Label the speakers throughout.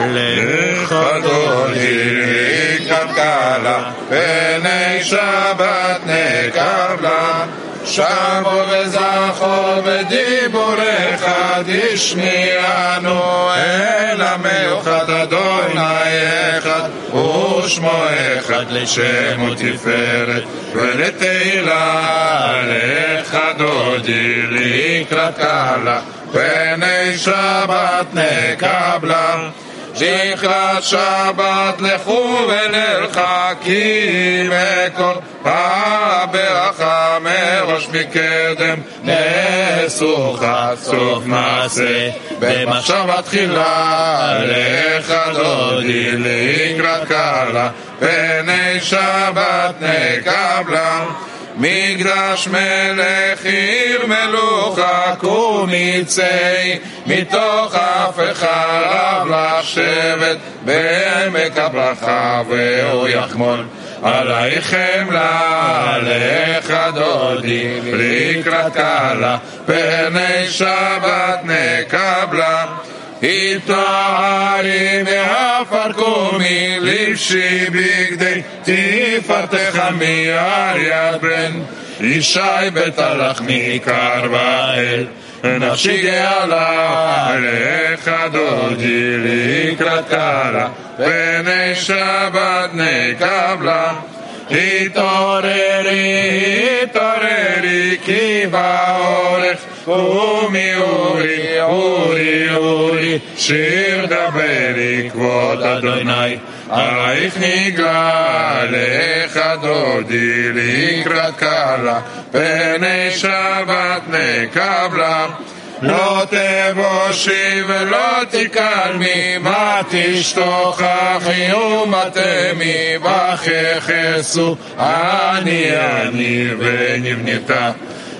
Speaker 1: לך לקראת קלה, פני שבת נקבלה. שבו וזכור בדיבורך תשמיענו אל המיוחד אדוני אחד ושמו אחד לשם ותפארת ולתהילה לך דודי לקראת קלה פני שבת נקבלה לקראת שבת לכו ונרחקים מכל הברכה מראש מקדם. נעשו סוף מעשה במחשבה תחילה לך דודי לקראת קלה פני שבת נקבלה מקדש מלך עיר מלוכה קומיצי מתוך אף אחד לשבת בעמק הברכה והוא יחמול עלייך חמלה, עליך דודי, לקראת קלה, פני שבת נקבלה. התארי מעפר קומי, לבשי בגדי תפארתך מאריה ברן, ישי בית הלחמי קרבאל. נפשי גאלה, עליך דודי לקראת קלה, פני שבת נקבלה. התעוררי, התעוררי, כי באורך קומי אורי, אורי, אורי, שיר דברי כבוד אדוני, עלייך נגלה, דודי לקראת קלה, פני שבת נקבלה. לא תבושי ולא תקלמי, מה תשתוכחי ומתמי, וככסו אני אני ונבנתה.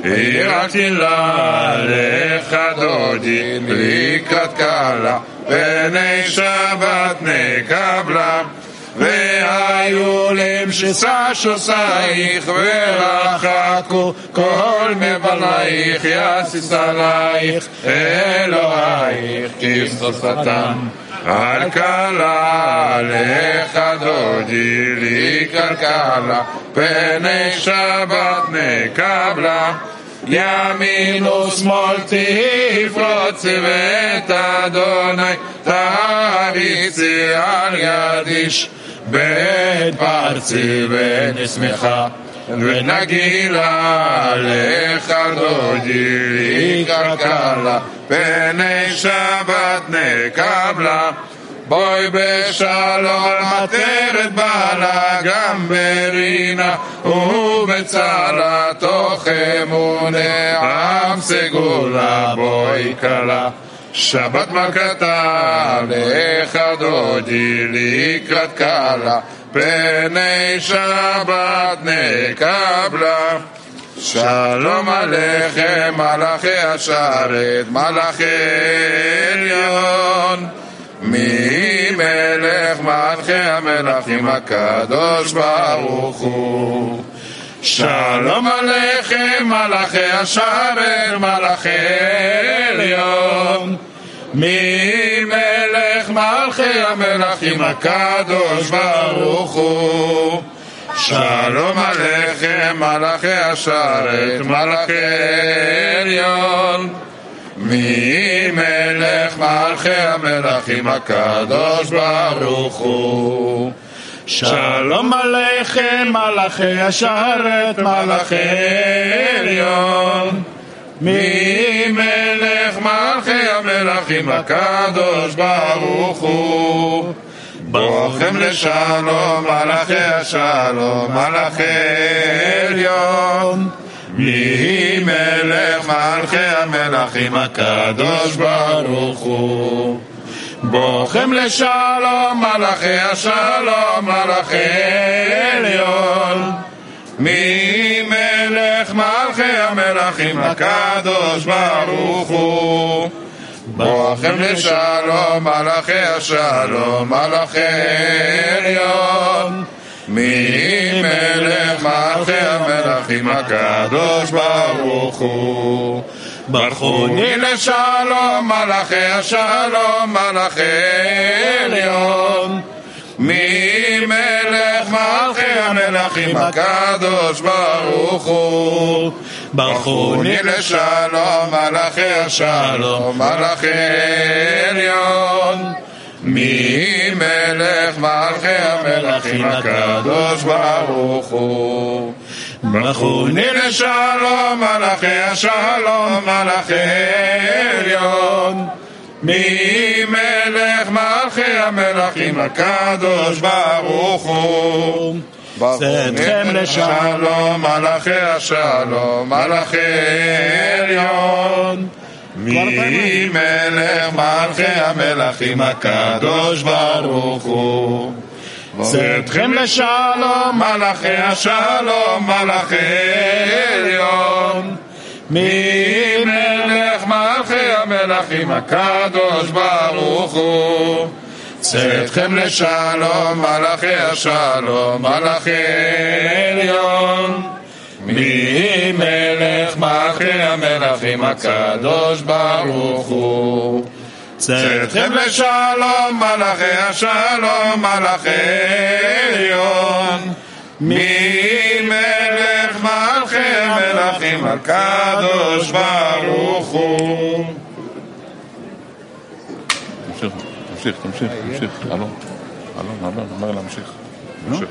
Speaker 1: יראתי לה לך דודי לקראת קלה, פני שבת נקבלה. והיו למשסה שוסייך ורחקו כל מבלייך יסיס עלייך אלוהיך כבשושתם על קלה לך דודי לקראת קלה פני שבת נקבלה. ימין ושמאל תפרוץ ואת אדוני תריצי על יד איש בית פרצי ונשמחה ונגילה לך דודי לקראת קלה פני שבת נקבלה בואי בשלום עטרת בעלה גם ברינה ובצלה תוך אמונה עם סגולה בואי כלה שבת מלכתה לך דודי לקראת קלה פני שבת נקבלה. שלום עליכם מלאכי השרת מלאכי עליון. ממלך מלכי המלכים הקדוש ברוך הוא שלום עליכם מלאכי השרת מלאכי עליון. ממלך מלכי המלכים הקדוש ברוך הוא? שלום עליכם מלאכי השרת מלאכי עליון. ממלך מלכי המלכים הקדוש ברוך הוא שלום עליכם מלאכי השרת מלאכי עליון. ממלך מלכי המלכים? הקדוש ברוך הוא. בוכם לשלום מלאכי השלום מלאכי עליון. ממלך מלכי המלכים? הקדוש ברוך הוא בוכם לשלום מלאכי השלום מלאכי עליון. ממלך מלכי המלכים? הקדוש ברוך הוא. בוכם לשלום מלאכי השלום מלאכי עליון. ממלך מלכי המלכים? הקדוש ברוך הוא ברכוני לשלום, מלאכי השלום, מלאכי עליון. מי מלך מלכי המלכים הקדוש ברוך הוא. ברכוני לשלום, מלאכי השלום, מלאכי עליון. מי מלך מלכי המלכים הקדוש ברוך הוא. ברכוני לשלום מלאכי השלום מלאכי עליון. מי מלך מלכי המלכים? הקדוש ברוך הוא.
Speaker 2: צאתכם
Speaker 1: לשלום מלאכי השלום מלאכי עליון. מי מלך מלכי המלכים? הקדוש ברוך הוא
Speaker 2: צאתכם לשלום
Speaker 1: מלאכי השלום מלאכי עליון. מי מלך מלכי המלכים הקדוש ברוך הוא. צאתכם לשלום מלאכי השלום מלאכי עליון. מי מלך מלכי המלכים הקדוש ברוך הוא צאתכם לשלום מלאכי השלום מלאכי עליון מי מלך מלכי המלכים הקדוש ברוך הוא
Speaker 3: תמשיך, תמשיך, תמשיך, תמשיך, אלון, אלון, אלון, אומר להמשיך. תמשיך.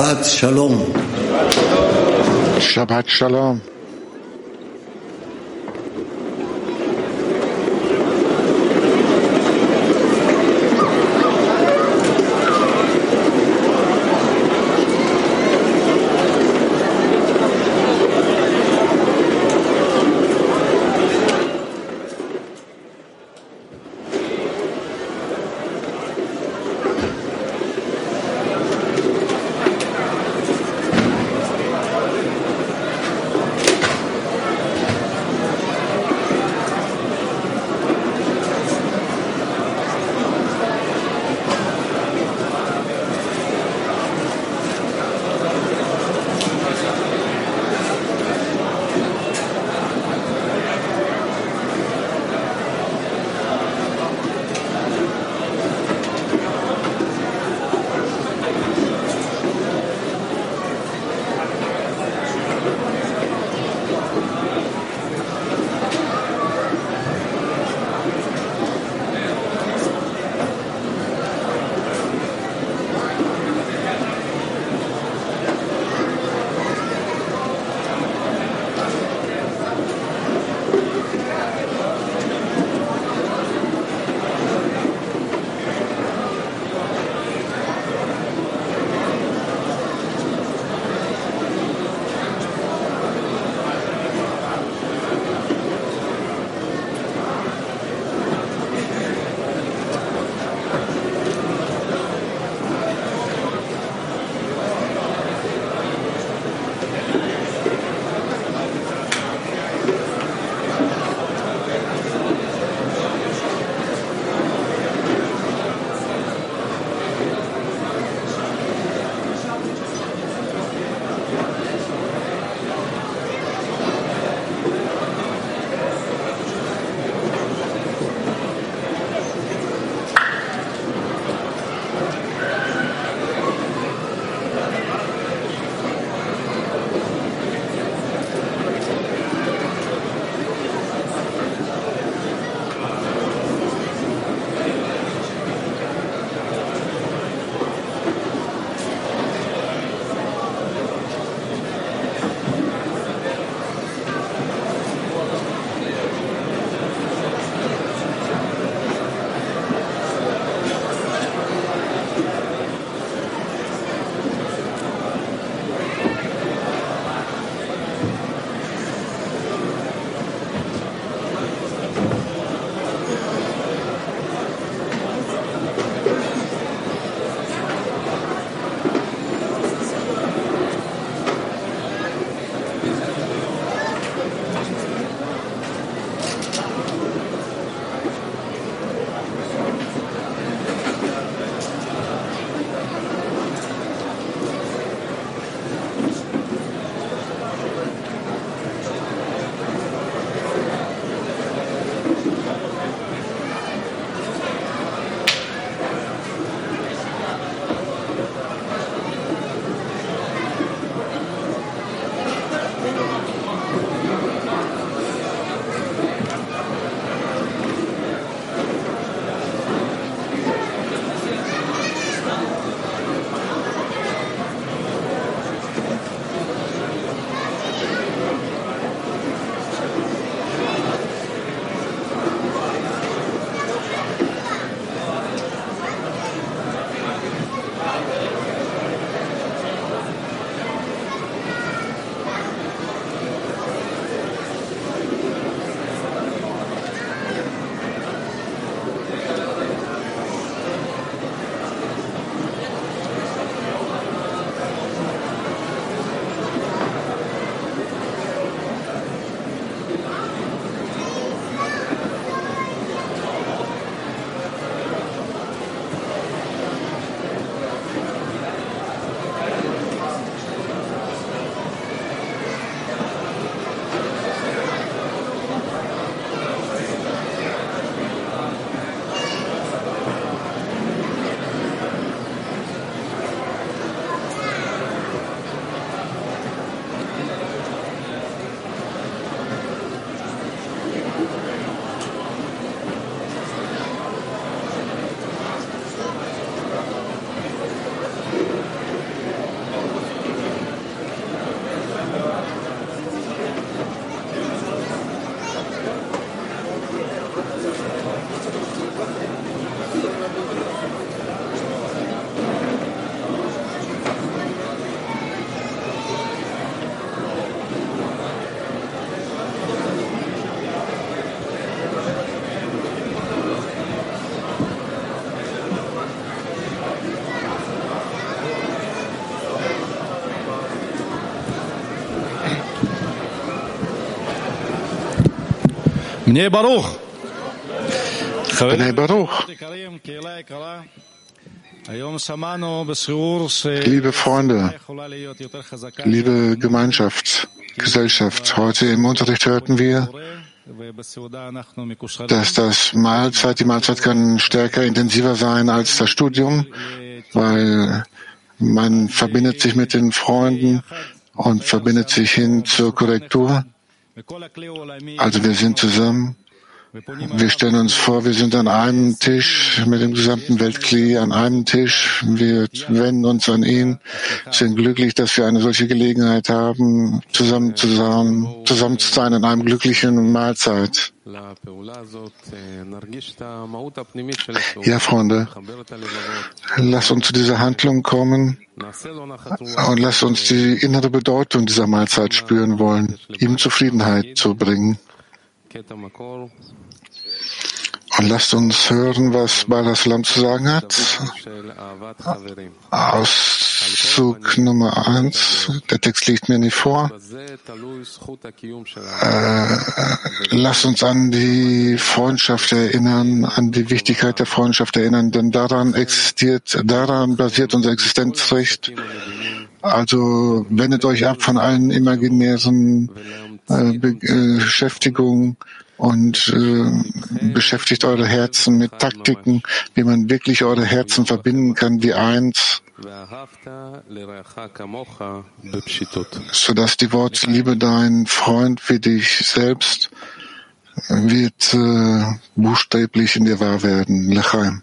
Speaker 4: Shabbat Shalom.
Speaker 5: Shabbat Shalom. Bnei Baruch.
Speaker 2: Bnei Baruch.
Speaker 5: Liebe Freunde, liebe Gemeinschaft, Gesellschaft, heute im Unterricht hörten wir, dass das Mahlzeit, die Mahlzeit kann stärker, intensiver sein als das Studium, weil man verbindet sich mit den Freunden und verbindet sich hin zur Korrektur. Also wir sind zusammen wir stellen uns vor, wir sind an einem Tisch mit dem gesamten Weltkli, an einem Tisch. Wir wenden uns an ihn, sind glücklich, dass wir eine solche Gelegenheit haben, zusammen, zu sein, zusammen zu sein in einem glücklichen Mahlzeit. Ja, Freunde, lass uns zu dieser Handlung kommen und lass uns die innere Bedeutung dieser Mahlzeit spüren wollen, ihm Zufriedenheit zu bringen. Und lasst uns hören, was Balas Lam zu sagen hat. Auszug Nummer eins. Der Text liegt mir nicht vor.
Speaker 6: Äh,
Speaker 5: lasst uns an die Freundschaft erinnern, an die Wichtigkeit der Freundschaft erinnern, denn daran existiert, daran basiert unser Existenzrecht. Also wendet euch ab von allen imaginären äh, äh, Beschäftigung und äh, beschäftigt eure Herzen mit Taktiken, wie man wirklich eure Herzen verbinden kann, wie eins, sodass die Worte Liebe dein Freund wie dich selbst wird äh, buchstäblich in dir wahr werden. Lechaim.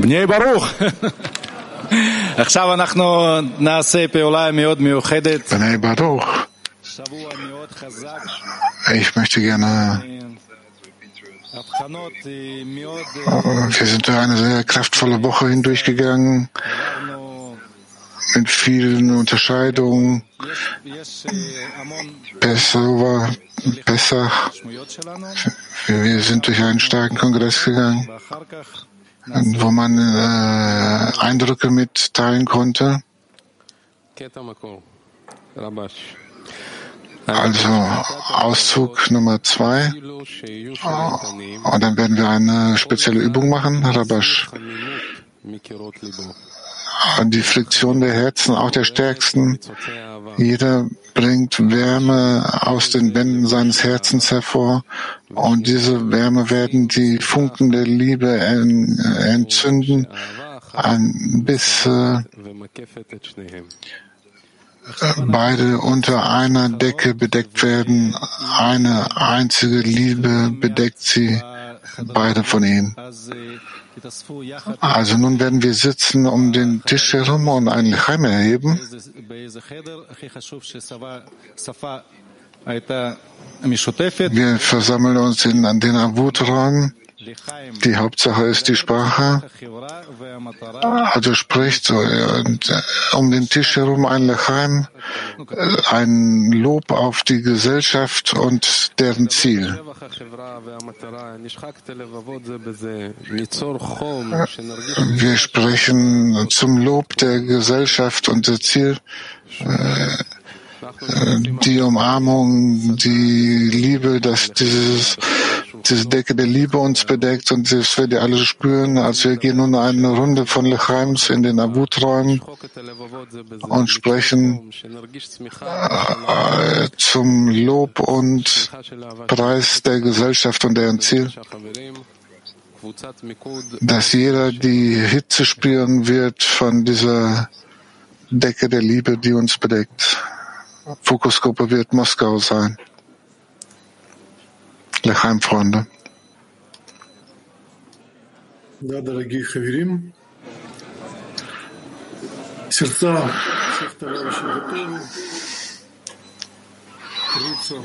Speaker 2: בני ברוך. עכשיו אנחנו נעשה פעולה מאוד מיוחדת.
Speaker 5: Bnei Baruch.
Speaker 2: שבוע מאוד חזק,
Speaker 5: Ich möchte gerne,
Speaker 2: הבחנות אה, מאוד...
Speaker 5: wir sind durch eine sehr kraftvolle Woche hindurchgegangen,
Speaker 2: עברנו,
Speaker 5: mit vielen Unterscheidungen.
Speaker 2: יש, יש אה, המון
Speaker 5: Pessoa, Pessach,
Speaker 2: משמעויות שלנו,
Speaker 5: wir wir sind durch einen starken Kongress gegangen,
Speaker 2: ואחר כך
Speaker 5: wo man äh, Eindrücke mitteilen konnte. Also Auszug Nummer zwei.
Speaker 6: Oh,
Speaker 5: und dann werden wir eine spezielle Übung machen, Rabash die Friktion der Herzen, auch der stärksten. Jeder bringt Wärme aus den Wänden seines Herzens hervor und diese Wärme werden die Funken der Liebe entzünden, bis äh, beide unter einer Decke bedeckt werden. Eine einzige Liebe bedeckt sie beide von ihnen. Also nun werden wir sitzen um den Tisch herum und ein Lechaim erheben. Wir versammeln uns in, an den
Speaker 2: Abutraum.
Speaker 5: Die Hauptsache ist die Sprache. Also spricht so äh, um den Tisch herum ein Lechaim, äh, ein Lob auf die Gesellschaft und deren Ziel. Wir sprechen zum Lob der Gesellschaft und der Ziel
Speaker 6: äh,
Speaker 5: die Umarmung, die Liebe, dass dieses diese Decke der Liebe uns bedeckt und das werdet ihr alle spüren. Also wir gehen nun eine Runde von Lechheims in den
Speaker 6: Abuträumen
Speaker 5: und sprechen äh, zum Lob und Preis der Gesellschaft und deren Ziel dass jeder die Hitze spüren wird von dieser Decke der Liebe, die uns bedeckt. Fokusgruppe wird Moskau sein. Lechaim-Freunde.
Speaker 7: Да, дорогие хаверим, сердца всех товарищей готовы. Трутся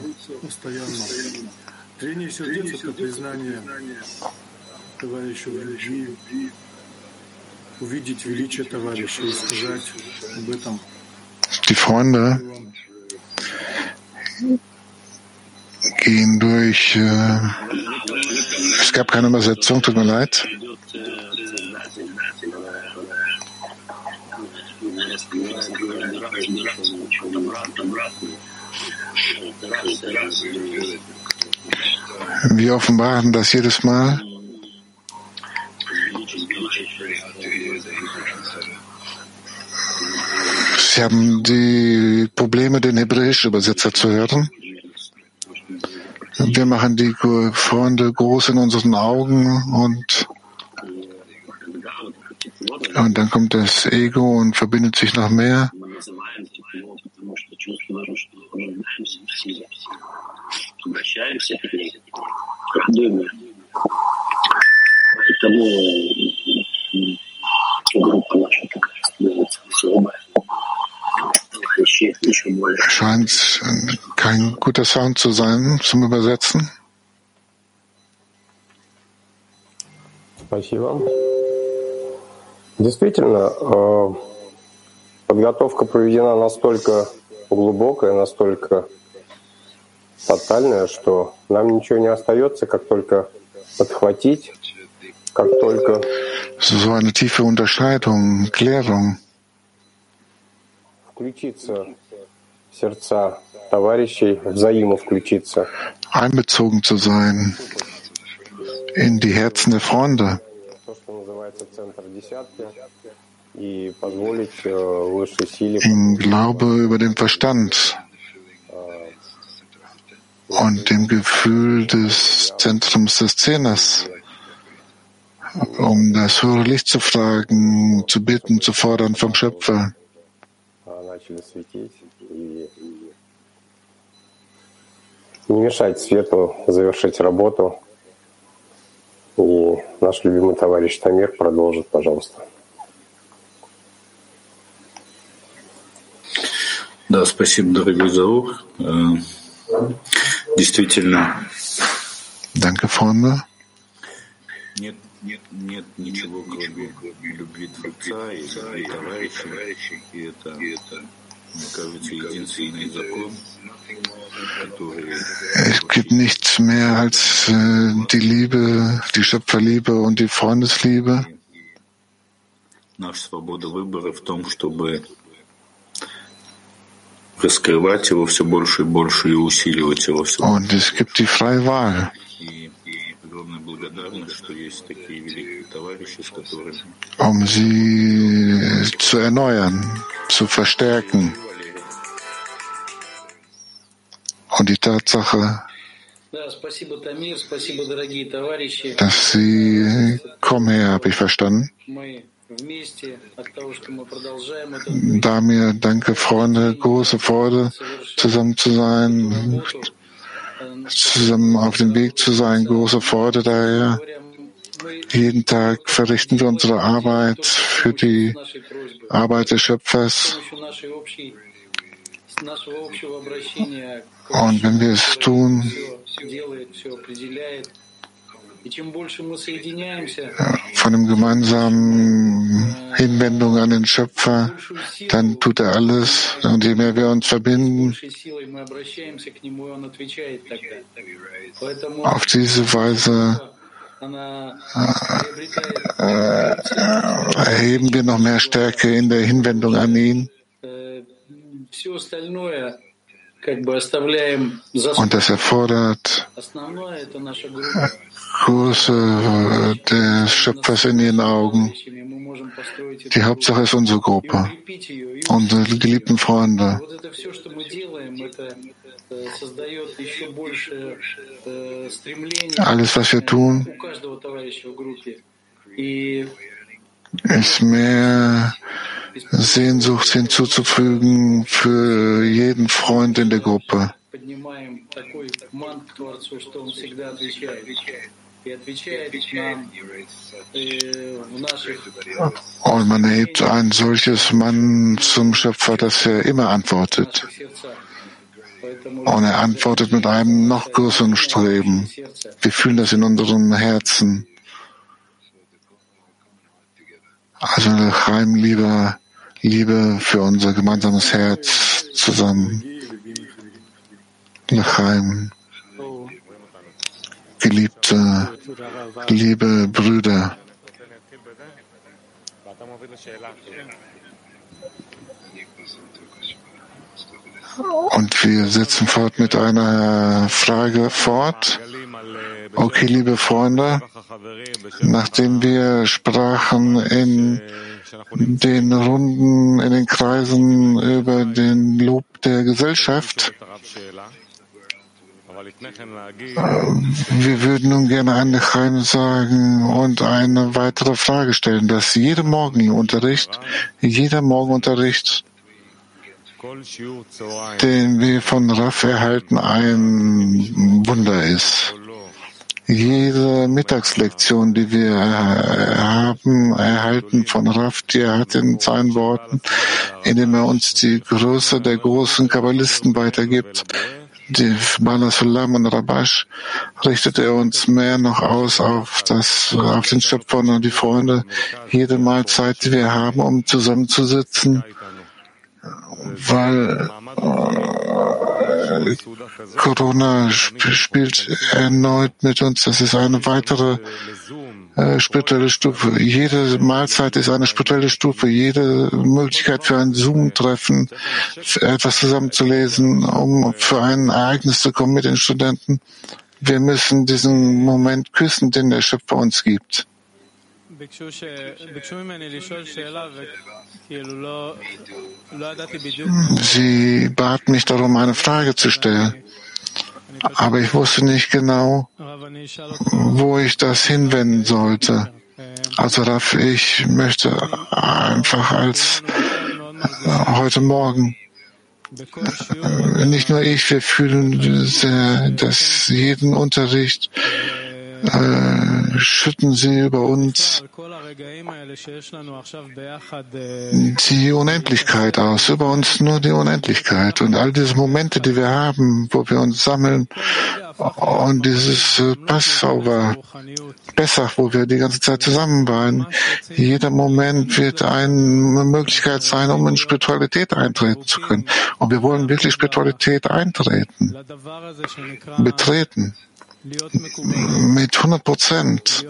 Speaker 7: постоянно. Трение сердец — это признание товарищу в любви, увидеть величие товарища и сказать об этом.
Speaker 5: Die Freunde gehen durch. Äh, es gab keine Übersetzung, tut mir leid. Wir offenbaren das jedes Mal. Sie haben die Probleme, den hebräischen Übersetzer zu hören. Wir machen die Freunde groß in unseren Augen und, und dann kommt das Ego und verbindet sich noch mehr.
Speaker 8: Мы
Speaker 5: Scheint kein guter Sound zu sein zum Übersetzen.
Speaker 9: Спасибо. Действительно, э, подготовка проведена настолько глубокая, настолько тотальная, что нам ничего не остается, как только подхватить, как только
Speaker 5: So eine tiefe Unterscheidung, Klärung.
Speaker 9: включиться в сердца товарищей, взаимо включиться.
Speaker 5: einbezogen zu sein in die Herzen der Freunde,
Speaker 9: То, что называется центр десятки, и позволить э, высшей силе
Speaker 5: im Glaube über den Verstand und dem Gefühl des Zentrums des Zehners, um das höhere Licht zu fragen, zu bitten, zu fordern vom Schöpfer.
Speaker 9: Начали светить и не мешать свету завершить работу и Наш любимый товарищ Тамир продолжит, пожалуйста.
Speaker 10: Да, спасибо, дорогой Заур. Э, Действительно,
Speaker 5: Danke, Freunde.
Speaker 10: Нет, нет, нет ничего, кроме любви Творца и любви товарищей. И это, мне кажется, единственный закон, который
Speaker 5: Es gibt nichts mehr als äh, die Liebe, die Schöpferliebe und die Freundesliebe.
Speaker 10: наша свобода выбора в том, чтобы раскрывать его все больше и больше и усиливать его все
Speaker 5: Und es gibt die freie Wahl.
Speaker 10: И
Speaker 5: um sie zu erneuern, zu verstärken. Und die Tatsache, dass sie, komm her, habe ich verstanden. Damir, danke Freunde, große Freude, zusammen zu sein, zusammen auf dem Weg zu sein. Große Freude daher. Jeden Tag verrichten wir unsere Arbeit für die Arbeit des Schöpfers. Und wenn wir es tun, von dem gemeinsamen Hinwendung an den Schöpfer, dann tut er alles. Und je mehr wir uns verbinden, auf diese Weise
Speaker 11: äh, äh,
Speaker 5: erheben wir noch mehr Stärke in der Hinwendung an ihn. Und das erfordert Größe äh, des Schöpfers in ihren Augen. Die Hauptsache ist unsere Gruppe, unsere geliebten Freunde. Alles, was wir tun, ist mehr Sehnsucht hinzuzufügen für jeden Freund in der Gruppe
Speaker 11: поднимаем такой мант к Творцу, что он всегда отвечает. И отвечает нам э, в наших
Speaker 5: Und man erhebt ein solches Mann zum Schöpfer, dass er immer antwortet.
Speaker 11: сердцах. Поэтому
Speaker 5: Und er antwortet mit einem noch größeren Streben. Wir fühlen das in unseren Herzen. Also Chaim, Liebe, Liebe für unser gemeinsames Herz zusammen. L'chaim, geliebte, liebe Brüder. Und wir setzen fort mit einer Frage fort. Okay, liebe Freunde, nachdem wir sprachen in den Runden, in den Kreisen über den Lob der Gesellschaft, wir würden nun gerne an Chaim sagen und eine weitere Frage stellen, dass jeder Morgenunterricht, jeder Morgenunterricht, den wir von Raff erhalten, ein Wunder ist. Jede Mittagslektion, die wir äh, haben, erhalten von Raff, die er hat in seinen Worten, indem er uns die Größe der großen Kabbalisten weitergibt, die Bala Sulam und Rabash, richtet er uns mehr noch aus auf das, auf den Schöpfer und die Freunde. Jede Mahlzeit, die wir haben, um zusammenzusitzen, weil äh, Corona sp spielt erneut mit uns. Das ist eine weitere äh, spirituelle Stufe. Jede Mahlzeit ist eine spirituelle Stufe. Jede Möglichkeit für ein Zoom-Treffen, etwas zusammenzulesen, um für ein Ereignis zu kommen mit den Studenten. Wir müssen diesen Moment küssen, den der Schöpfer uns gibt. Sie bat mich darum, eine Frage zu stellen. Aber ich wusste nicht genau, wo ich das hinwenden sollte. Also Raff, ich möchte einfach als äh, heute Morgen nicht nur ich, wir fühlen sehr, dass jeden Unterricht äh, schütten sie über uns die Unendlichkeit aus, über uns nur die Unendlichkeit. Und all diese Momente, die wir haben, wo wir uns sammeln, und dieses äh, Passover, Bessach, wo wir die ganze Zeit zusammen waren, jeder Moment wird eine Möglichkeit sein, um in Spiritualität eintreten zu können. Und wir wollen wirklich Spiritualität eintreten, betreten mit 100 Prozent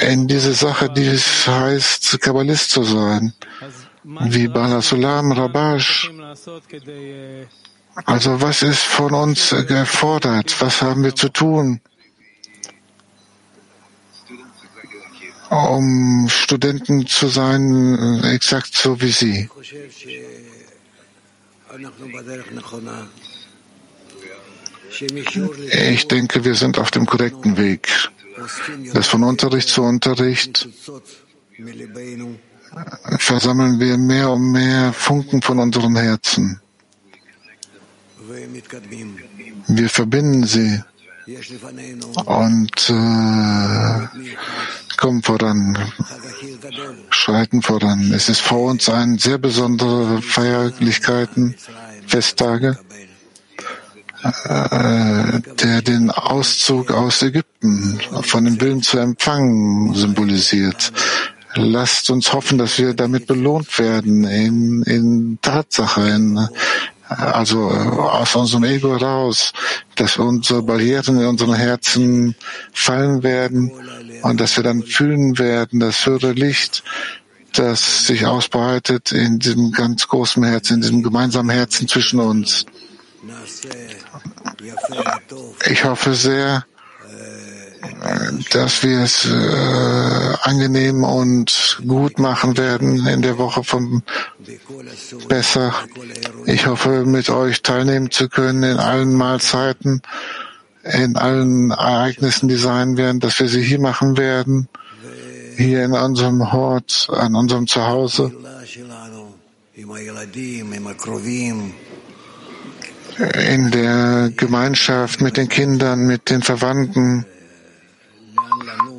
Speaker 5: in diese Sache, die es heißt, Kabbalist zu sein, wie
Speaker 12: Bala Sulam, Rabash.
Speaker 5: Also was ist von uns gefordert? Was haben wir zu tun? um Studenten zu sein, exakt so wie Sie. Ich denke, wir sind auf dem korrekten Weg, dass von Unterricht zu Unterricht versammeln wir mehr und mehr Funken von unseren Herzen. Wir verbinden sie und äh, kommen voran, schreiten voran. Es ist vor uns ein sehr besondere Feierlichkeiten, Festtage äh, der den Auszug aus Ägypten von dem Willen zu empfangen symbolisiert. Lasst uns hoffen, dass wir damit belohnt werden in, in Tatsache, in, also äh, aus unserem Ego heraus, dass unsere Barrieren in unseren Herzen fallen werden und dass wir dann fühlen werden, das höhere Licht, das sich ausbreitet in diesem ganz großen Herzen, in diesem gemeinsamen Herzen zwischen uns. Ich hoffe sehr, äh, dass wir es äh, angenehm und gut machen werden in der Woche
Speaker 4: von Bessach.
Speaker 5: Ich hoffe, mit euch teilnehmen zu können in allen Mahlzeiten, in allen Ereignissen, die sein werden, dass wir sie hier machen werden, hier in unserem Hort, an unserem Zuhause in der Gemeinschaft, mit den Kindern, mit den Verwandten.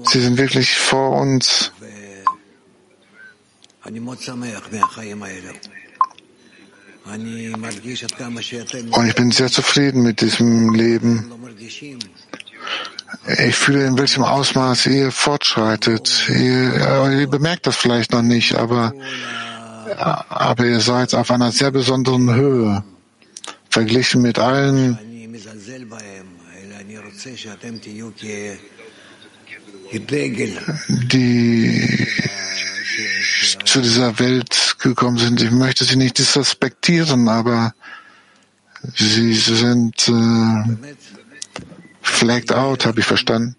Speaker 5: Sie sind wirklich vor uns. Und ich bin sehr zufrieden mit diesem Leben. Ich fühle, in welchem Ausmaß ihr fortschreitet. Ihr, äh, ihr bemerkt das vielleicht noch nicht, aber, äh, aber ihr seid auf einer sehr besonderen Höhe verglichen mit allen die zu dieser Welt gekommen sind. Ich möchte sie nicht disrespektieren, aber sie sind äh, flagged out, habe ich verstanden.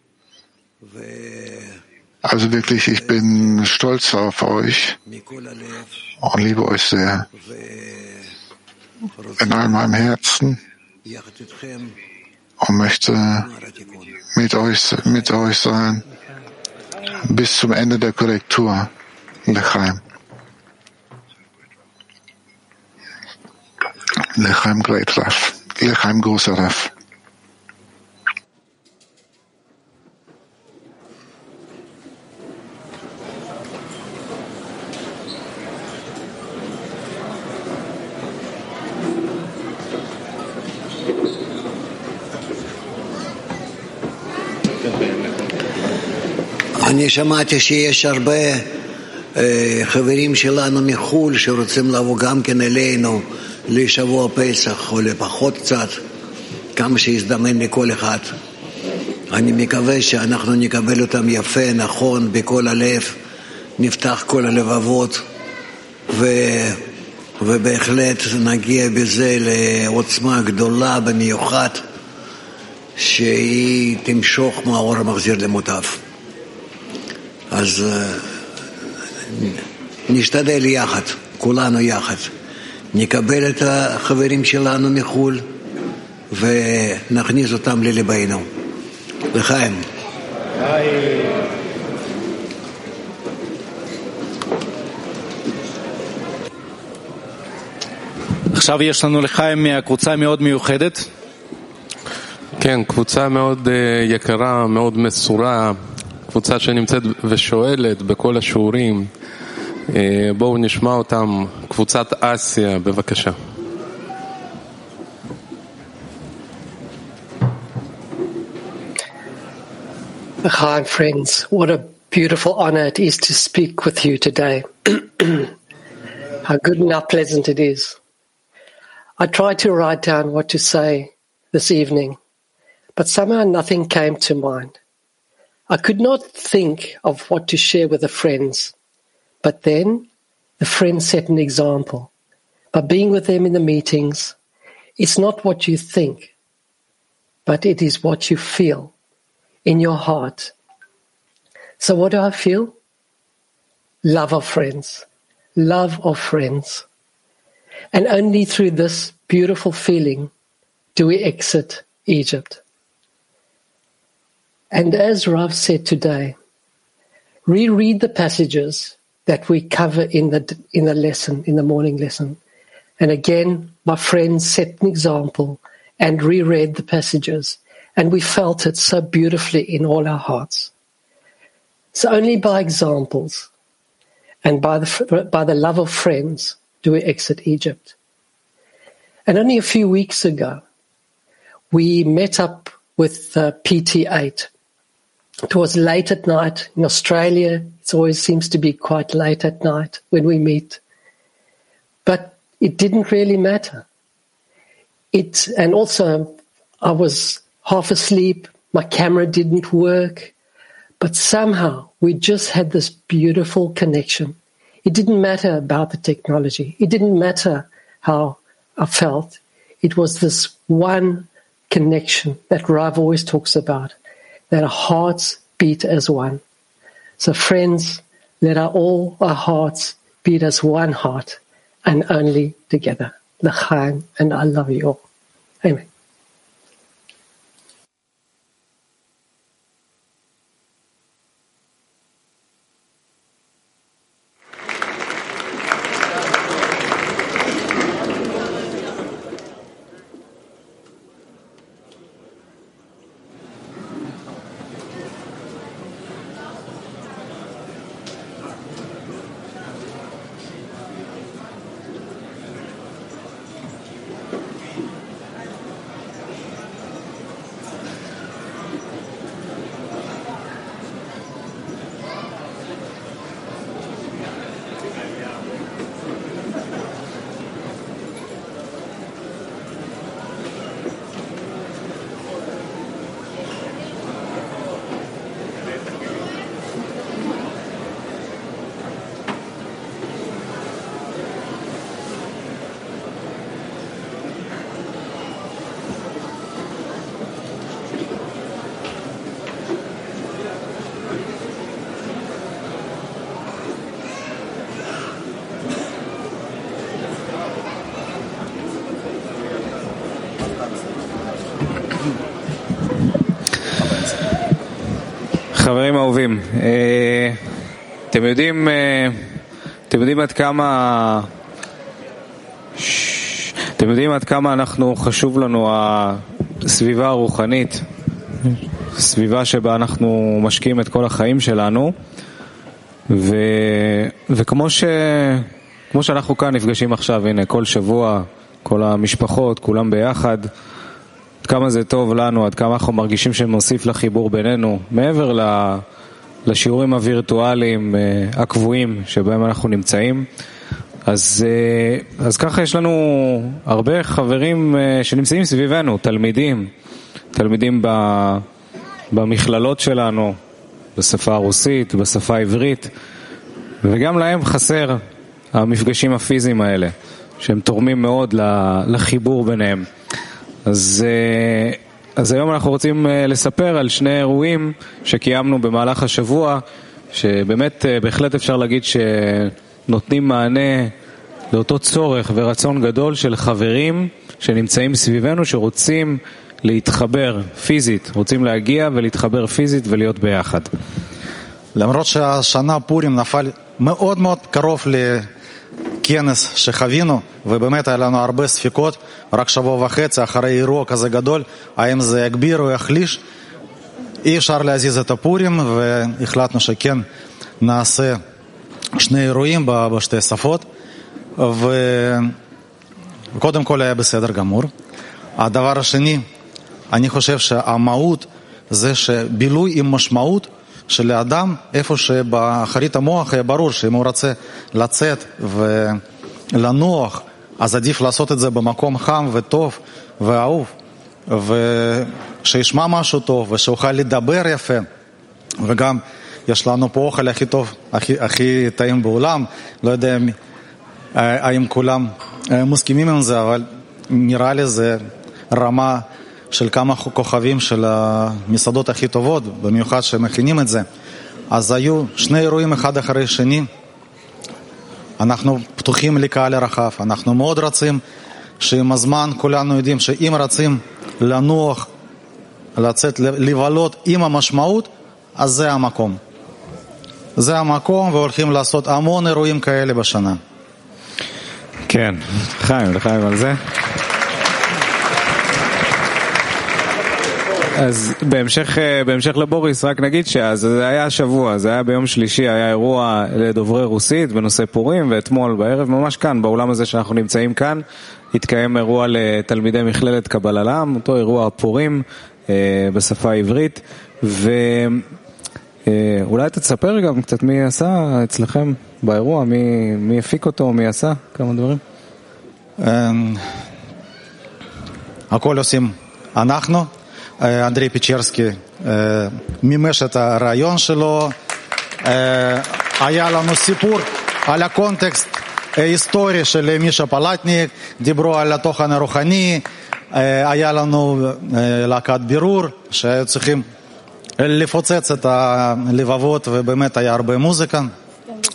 Speaker 5: Also wirklich, ich bin stolz auf euch und liebe euch sehr in all meinem Herzen und möchte mit euch, mit euch sein bis zum Ende der Korrektur. Lechaim. Lechaim Great Raff. Lechaim großer Raff.
Speaker 4: אני שמעתי שיש הרבה אה, חברים שלנו מחו"ל שרוצים לבוא גם כן אלינו לשבוע פסח או לפחות קצת, כמה שיזדמן לכל אחד. אני מקווה שאנחנו נקבל אותם יפה, נכון, בכל הלב, נפתח כל הלבבות ו... ובהחלט נגיע בזה לעוצמה גדולה במיוחד שהיא תמשוך מהאור המחזיר למוטב. אז אה, נשתדל יחד, כולנו יחד. נקבל את החברים שלנו מחו"ל ונכניס אותם לליבנו. לחיים.
Speaker 2: עכשיו יש לנו לחיים מהקבוצה מאוד מיוחדת.
Speaker 6: כן, קבוצה מאוד אה, יקרה, מאוד מסורה, קבוצה שנמצאת ושואלת בכל השיעורים. אה, בואו נשמע אותם, קבוצת אסיה, בבקשה.
Speaker 13: Hi, friends. What a beautiful honor it is to speak with you today. how good and how pleasant it is. I tried to write down what to say this evening, but somehow nothing came to mind. I could not think of what to share with the friends, but then the friends set an example. By being with them in the meetings, it's not what you think, but it is what you feel in your heart. So what do I feel? Love of friends. Love of friends. And only through this beautiful feeling do we exit Egypt. And as Rav said today, reread the passages that we cover in the, in the lesson, in the morning lesson. And again, my friends set an example and reread the passages and we felt it so beautifully in all our hearts. So only by examples and by the, by the love of friends do we exit Egypt. And only a few weeks ago, we met up with uh, PT8. It was late at night in Australia. It always seems to be quite late at night when we meet. But it didn't really matter. It, and also I was half asleep. My camera didn't work. But somehow we just had this beautiful connection. It didn't matter about the technology. It didn't matter how I felt. It was this one connection that Rav always talks about, that our hearts beat as one. So friends, let our, all our hearts beat as one heart and only together. L'chaim, and I love you all. Amen.
Speaker 14: חברים אהובים, אה, אתם יודעים, אה, אתם יודעים עד כמה, אתם יודעים עד כמה אנחנו, חשוב לנו הסביבה הרוחנית, סביבה שבה אנחנו משקיעים את כל החיים שלנו, ו, וכמו ש, כמו שאנחנו כאן נפגשים עכשיו, הנה, כל שבוע, כל המשפחות, כולם ביחד, כמה זה טוב לנו, עד כמה אנחנו מרגישים שמוסיף לחיבור בינינו, מעבר לשיעורים הווירטואליים הקבועים שבהם אנחנו נמצאים. אז, אז ככה יש לנו הרבה חברים שנמצאים סביבנו, תלמידים, תלמידים במכללות שלנו, בשפה הרוסית, בשפה העברית, וגם להם חסר המפגשים הפיזיים האלה, שהם תורמים מאוד לחיבור ביניהם. אז, אז היום אנחנו רוצים לספר על שני אירועים שקיימנו במהלך השבוע, שבאמת בהחלט אפשר להגיד שנותנים מענה לאותו צורך ורצון גדול של חברים שנמצאים סביבנו, שרוצים להתחבר פיזית, רוצים להגיע ולהתחבר פיזית ולהיות ביחד.
Speaker 15: למרות שהשנה פורים נפל מאוד מאוד קרוב כנס שחווינו, ובאמת היה לנו הרבה ספקות, רק שבוע וחצי אחרי אירוע כזה גדול, האם זה יגביר או יחליש. אי אפשר להזיז את הפורים, והחלטנו שכן נעשה שני אירועים בשתי שפות, וקודם כל היה בסדר גמור. הדבר השני, אני חושב שהמהות זה שבילוי עם משמעות שלאדם, איפה שבאחרית המוח היה ברור שאם הוא רוצה לצאת ולנוח, אז עדיף לעשות את זה במקום חם וטוב ואהוב, ושישמע משהו טוב ושיוכל לדבר יפה, וגם יש לנו פה אוכל הכי טוב, הכי, הכי טעים בעולם, לא יודע האם כולם מסכימים עם זה, אבל נראה לי זה רמה של כמה כוכבים של המסעדות הכי טובות, במיוחד שמכינים את זה. אז היו שני אירועים אחד אחרי שני. אנחנו פתוחים לקהל הרחב, אנחנו מאוד רוצים שעם הזמן כולנו יודעים שאם רוצים לנוח, לצאת, לבלות עם המשמעות, אז זה המקום. זה המקום והולכים לעשות המון אירועים כאלה בשנה.
Speaker 14: כן, חיים, לחיים על זה. אז בהמשך, בהמשך לבוריס, רק נגיד שזה היה השבוע, זה היה ביום שלישי, היה אירוע לדוברי רוסית בנושא פורים, ואתמול בערב, ממש כאן, באולם הזה שאנחנו נמצאים כאן, התקיים אירוע לתלמידי מכללת קבל עלם, אותו אירוע פורים אה, בשפה העברית, ואולי תספר גם קצת מי עשה אצלכם באירוע, מי, מי הפיק אותו, מי עשה, כמה דברים.
Speaker 15: הכל עושים אנחנו. אנדרי פיצ'רסקי מימש את הרעיון שלו. היה לנו סיפור על הקונטקסט ההיסטורי של מישה פלטניק, דיברו על התוכן הרוחני, היה לנו להקת בירור שהיו צריכים לפוצץ את הלבבות ובאמת היה הרבה מוזיקה.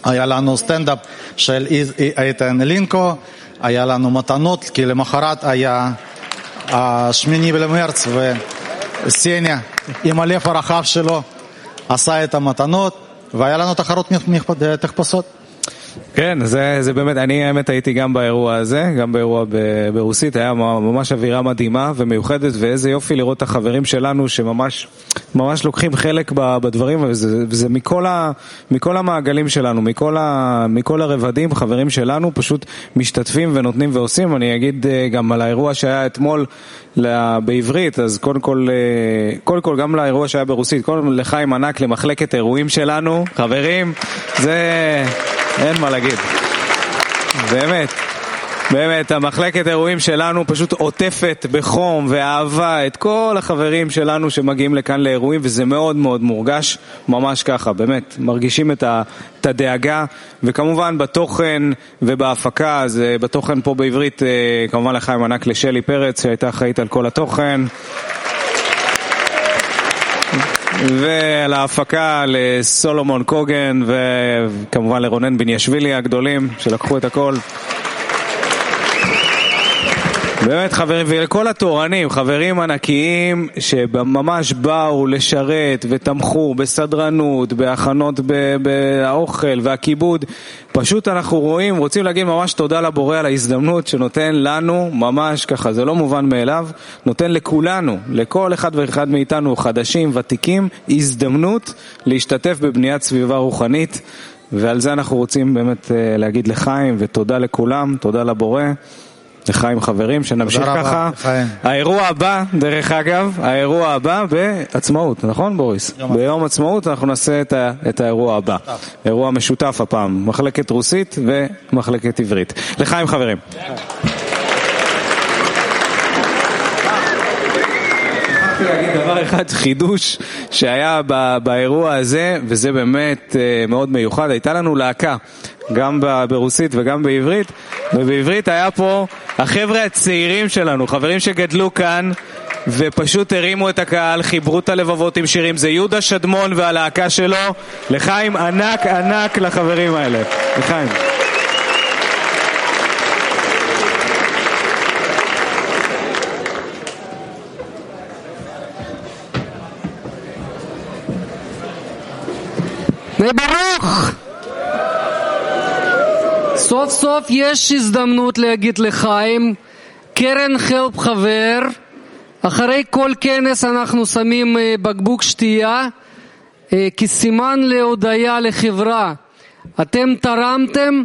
Speaker 15: היה לנו סטנדאפ של איתן לינקו, היה לנו מתנות, כי למחרת היה השמיני למרץ וסניה עם הלב הרחב שלו עשה את המתנות והיה לנו תחרות תחפושות.
Speaker 14: כן, זה, זה באמת, אני האמת הייתי גם באירוע הזה, גם באירוע ברוסית, היה ממש אווירה מדהימה ומיוחדת, ואיזה יופי לראות את החברים שלנו שממש ממש לוקחים חלק בדברים, וזה, וזה מכל, ה, מכל המעגלים שלנו, מכל, ה, מכל הרבדים, חברים שלנו פשוט משתתפים ונותנים ועושים. אני אגיד גם על האירוע שהיה אתמול בעברית, אז קודם כל, קודם כל גם לאירוע שהיה ברוסית, קודם כל לחיים ענק למחלקת אירועים שלנו, חברים, זה... אין מה להגיד. באמת. באמת, המחלקת אירועים שלנו פשוט עוטפת בחום ואהבה את כל החברים שלנו שמגיעים לכאן לאירועים וזה מאוד מאוד מורגש, ממש ככה, באמת, מרגישים את, ה, הדאגה וכמובן בתוכן ובהפקה, אז בתוכן פה בעברית כמובן לחיים ענק לשלי פרץ שהייתה אחראית על כל התוכן ועל ההפקה לסולומון קוגן וכמובן לרונן בניאשווילי הגדולים שלקחו את הכל. באמת חברים, ולכל התורנים, חברים ענקיים שממש באו לשרת ותמכו בסדרנות, בהכנות באוכל והכיבוד. פשוט אנחנו רואים, רוצים להגיד ממש תודה לבורא על ההזדמנות שנותן לנו, ממש ככה, זה לא מובן מאליו, נותן לכולנו, לכל אחד ואחד מאיתנו, חדשים, ותיקים, הזדמנות להשתתף בבניית סביבה רוחנית. ועל זה אנחנו רוצים באמת להגיד לחיים ותודה לכולם, תודה לבורא. לחיים חברים, שנמשיך ככה.
Speaker 15: לחיים.
Speaker 14: האירוע הבא, דרך אגב, האירוע הבא בעצמאות, נכון בוריס? ביום עצמאות אנחנו נעשה את, ה, את האירוע הבא. אירוע משותף הפעם, מחלקת רוסית ומחלקת עברית. לחיים חברים. להגיד דבר אחד, חידוש שהיה באירוע הזה, וזה באמת מאוד מיוחד, הייתה לנו להקה, גם ברוסית וגם בעברית, ובעברית היה פה החבר'ה הצעירים שלנו, חברים שגדלו כאן ופשוט הרימו את הקהל, חיברו את הלבבות עם שירים, זה יהודה שדמון והלהקה שלו, לחיים ענק ענק לחברים האלה, לחיים.
Speaker 16: וברוך! סוף סוף יש הזדמנות להגיד לחיים, קרן חלפ חבר, אחרי כל כנס אנחנו שמים בקבוק שתייה כסימן להודיה לחברה. אתם תרמתם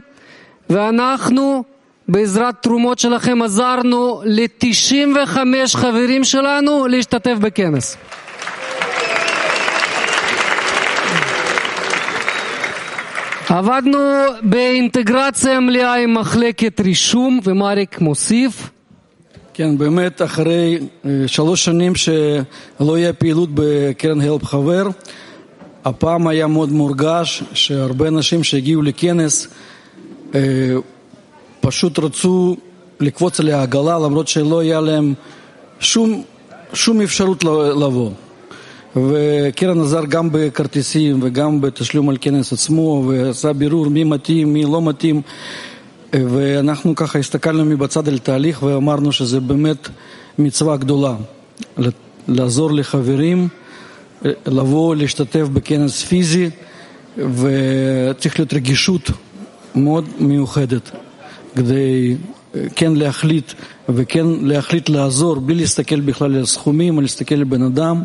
Speaker 16: ואנחנו בעזרת תרומות שלכם עזרנו ל-95 חברים שלנו להשתתף בכנס. עבדנו באינטגרציה מלאה עם מחלקת רישום, ומריק מוסיף.
Speaker 17: כן, באמת אחרי שלוש שנים שלא היה פעילות בקרן הלפ חבר, הפעם היה מאוד מורגש שהרבה אנשים שהגיעו לכנס פשוט רצו לקפוץ על העגלה למרות שלא היה להם שום, שום אפשרות לבוא. וקרן עזר גם בכרטיסים וגם בתשלום על כנס עצמו ועשה בירור מי מתאים, מי לא מתאים ואנחנו ככה הסתכלנו מבצד על תהליך ואמרנו שזה באמת מצווה גדולה. לעזור לחברים לבוא להשתתף בכנס פיזי וצריך להיות רגישות מאוד מיוחדת כדי כן להחליט וכן להחליט לעזור בלי להסתכל בכלל על הסכומים, להסתכל על בן אדם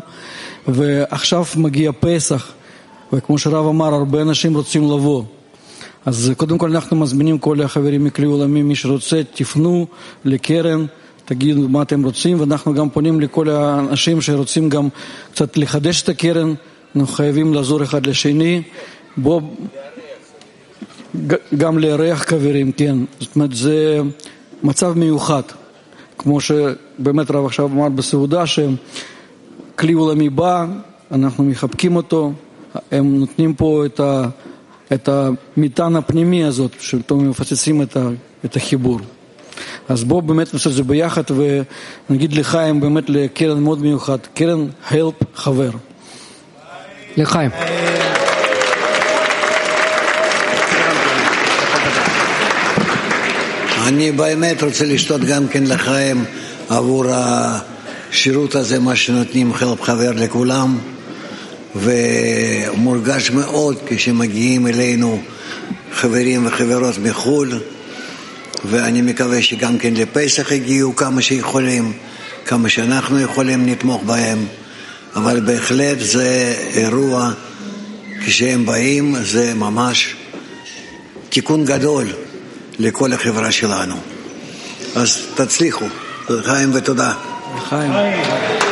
Speaker 17: ועכשיו מגיע פסח וכמו שרב אמר הרבה אנשים רוצים לבוא. אז קודם כל אנחנו מזמינים כל החברים מכלי עולמי מי שרוצה תפנו לקרן תגידו מה אתם רוצים ואנחנו גם פונים לכל האנשים שרוצים גם קצת לחדש את הקרן. אנחנו חייבים לעזור אחד לשני. בוא גם לארח חברים, כן, זאת אומרת זה מצב מיוחד. כמו שבאמת רב עכשיו אמר בסעודה שכלי עולמי בא, אנחנו מחבקים אותו הם נותנים פה את, ה, את המטען הפנימי הזאת שפתאום מפססים את, ה, את החיבור אז בואו באמת נעשה את זה ביחד ונגיד לחיים באמת לקרן מאוד מיוחד, קרן הלפ חבר.
Speaker 16: לחיים.
Speaker 4: אני באמת רוצה לשתות גם כן לחיים עבור השירות הזה, מה שנותנים חבר לכולם ומורגש מאוד כשמגיעים אלינו חברים וחברות מחו"ל ואני מקווה שגם כן לפסח הגיעו כמה שיכולים, כמה שאנחנו יכולים נתמוך בהם אבל בהחלט זה אירוע, כשהם באים זה ממש תיקון גדול לכל החברה שלנו. אז תצליחו. לחיים ותודה.
Speaker 17: 哎。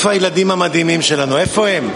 Speaker 18: איפה הילדים המדהימים שלנו? איפה הם?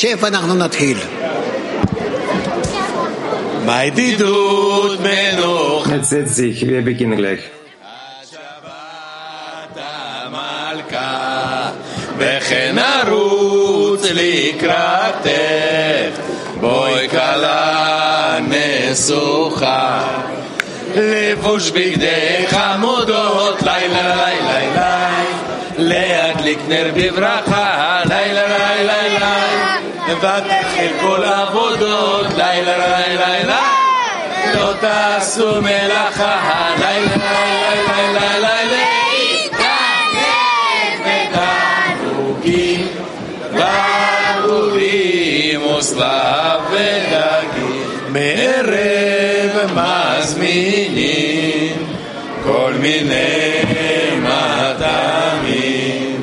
Speaker 4: שב, אנחנו נתחיל.
Speaker 18: בידידות מנוחה
Speaker 9: Jetzt setz dich, wir beginnen gleich.
Speaker 1: המלכה, וכן נרוץ לקראתך, בואי כלה נסוכה, לבוש בגדי חמודות, לילה לילה לילה, להדליק נר בברכה, לילה לילה לילה, ותחל כל עבודות, לילה לילה לילה, לא תעשו מלאכה, לילה לילה לילה לילה, תענוגים, ברבורים וסלב ודגים, מערב מזמינים כל מיני מטעמים,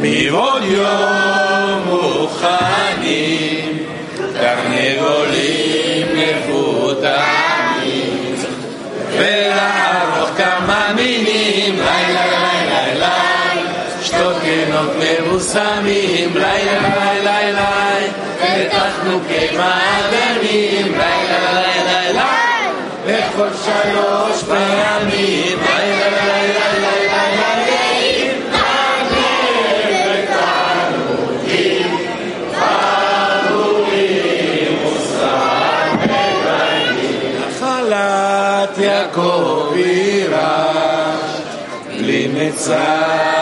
Speaker 1: מבעוד יום מבוסמים, לילה לילה לילה, ותחנוכי מעדנים, לילה לילה לילה, וכל שלוש פעמים, לילה לילה לילה לילה, נחלת יעקב יירש, בלי מצרים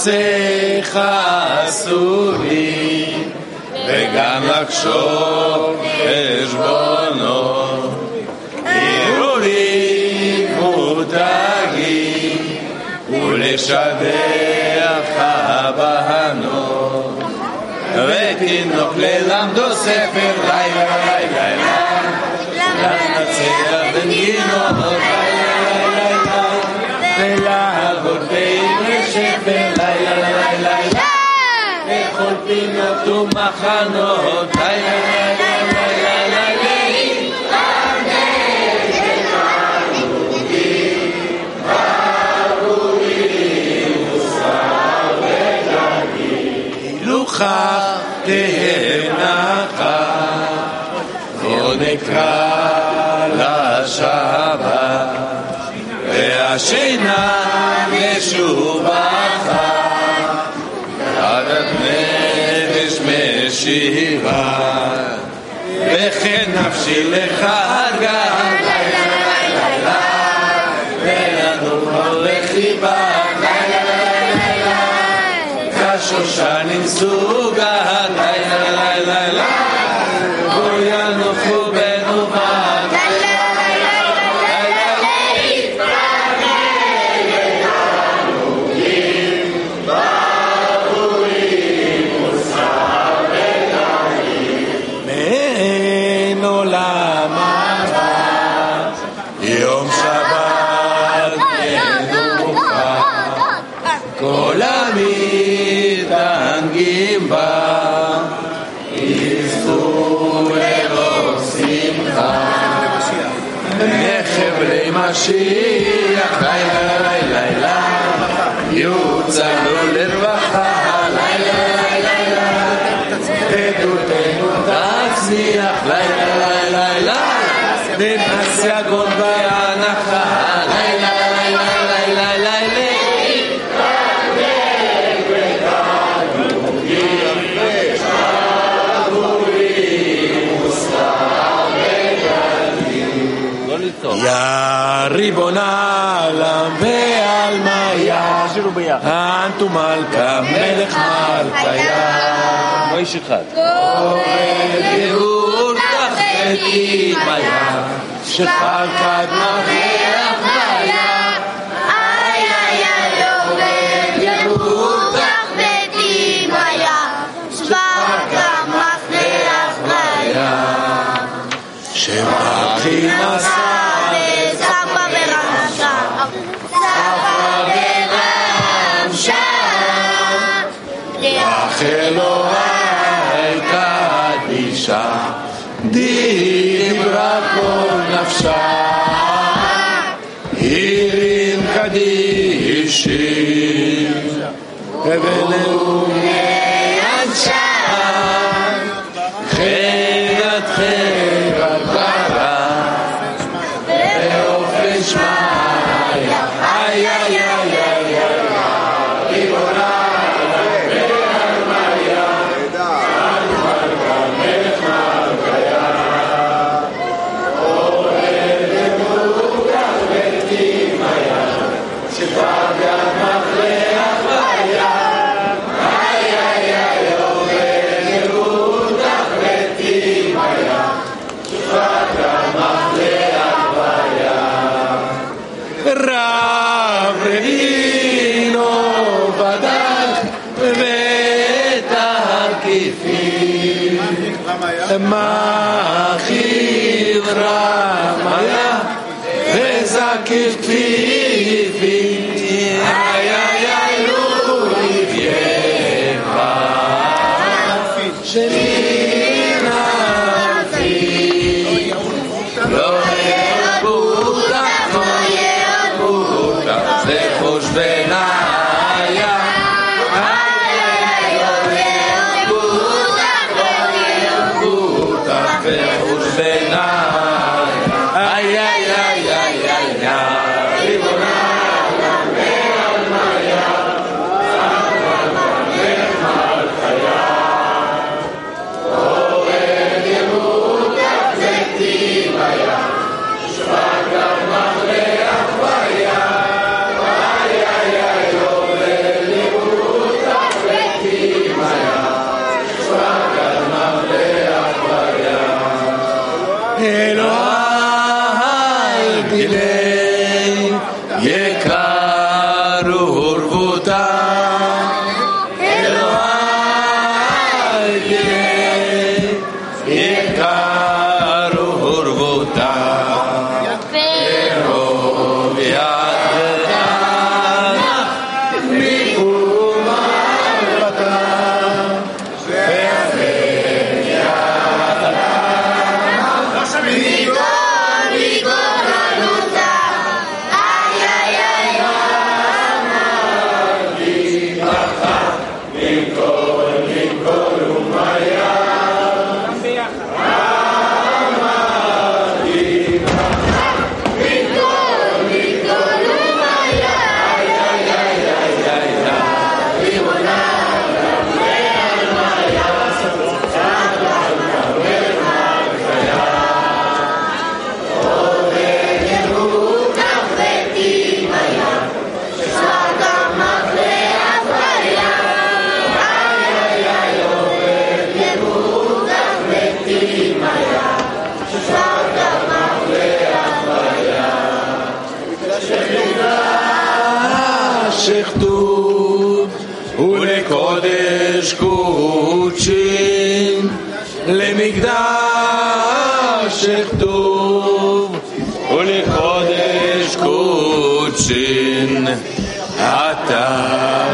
Speaker 1: חפציך אסורים, וגם לחשוב חשבונות. הרהורים מותגים, ולשבח הבנות. ותינוק ללמדו ספר לילה לילה לילה, בכל פינות ומחנות לילה לילה לילה לילה, הילוכה תהנחה, עוד אקרא לשבת, והשינה Shilecha מלכה, מלך מלכיה.
Speaker 19: כמו לא איש אחד.
Speaker 1: גורם יהור תחת אימיה, שחר קדמה Και το έκανα τη ΣΑΔΙΒΡΑΚΟΝΑΦΣΑΡΗΝ ΚΑΔΙΒΣΥ. ΕΒΕΛΕΝΤΟΥ. לשחטות ולקודש קודשים, למקדש שכתוב ולקודש קודשים. אתה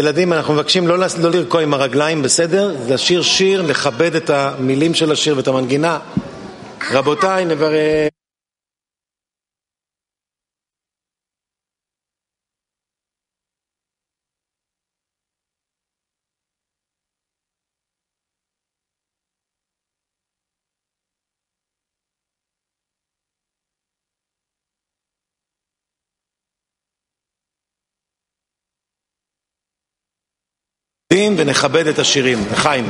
Speaker 20: ילדים, אנחנו מבקשים לא, לא לרקוע עם הרגליים, בסדר? לשיר שיר, לכבד את המילים של השיר ואת המנגינה. רבותיי, נברך... ונכבד את השירים. לחיים.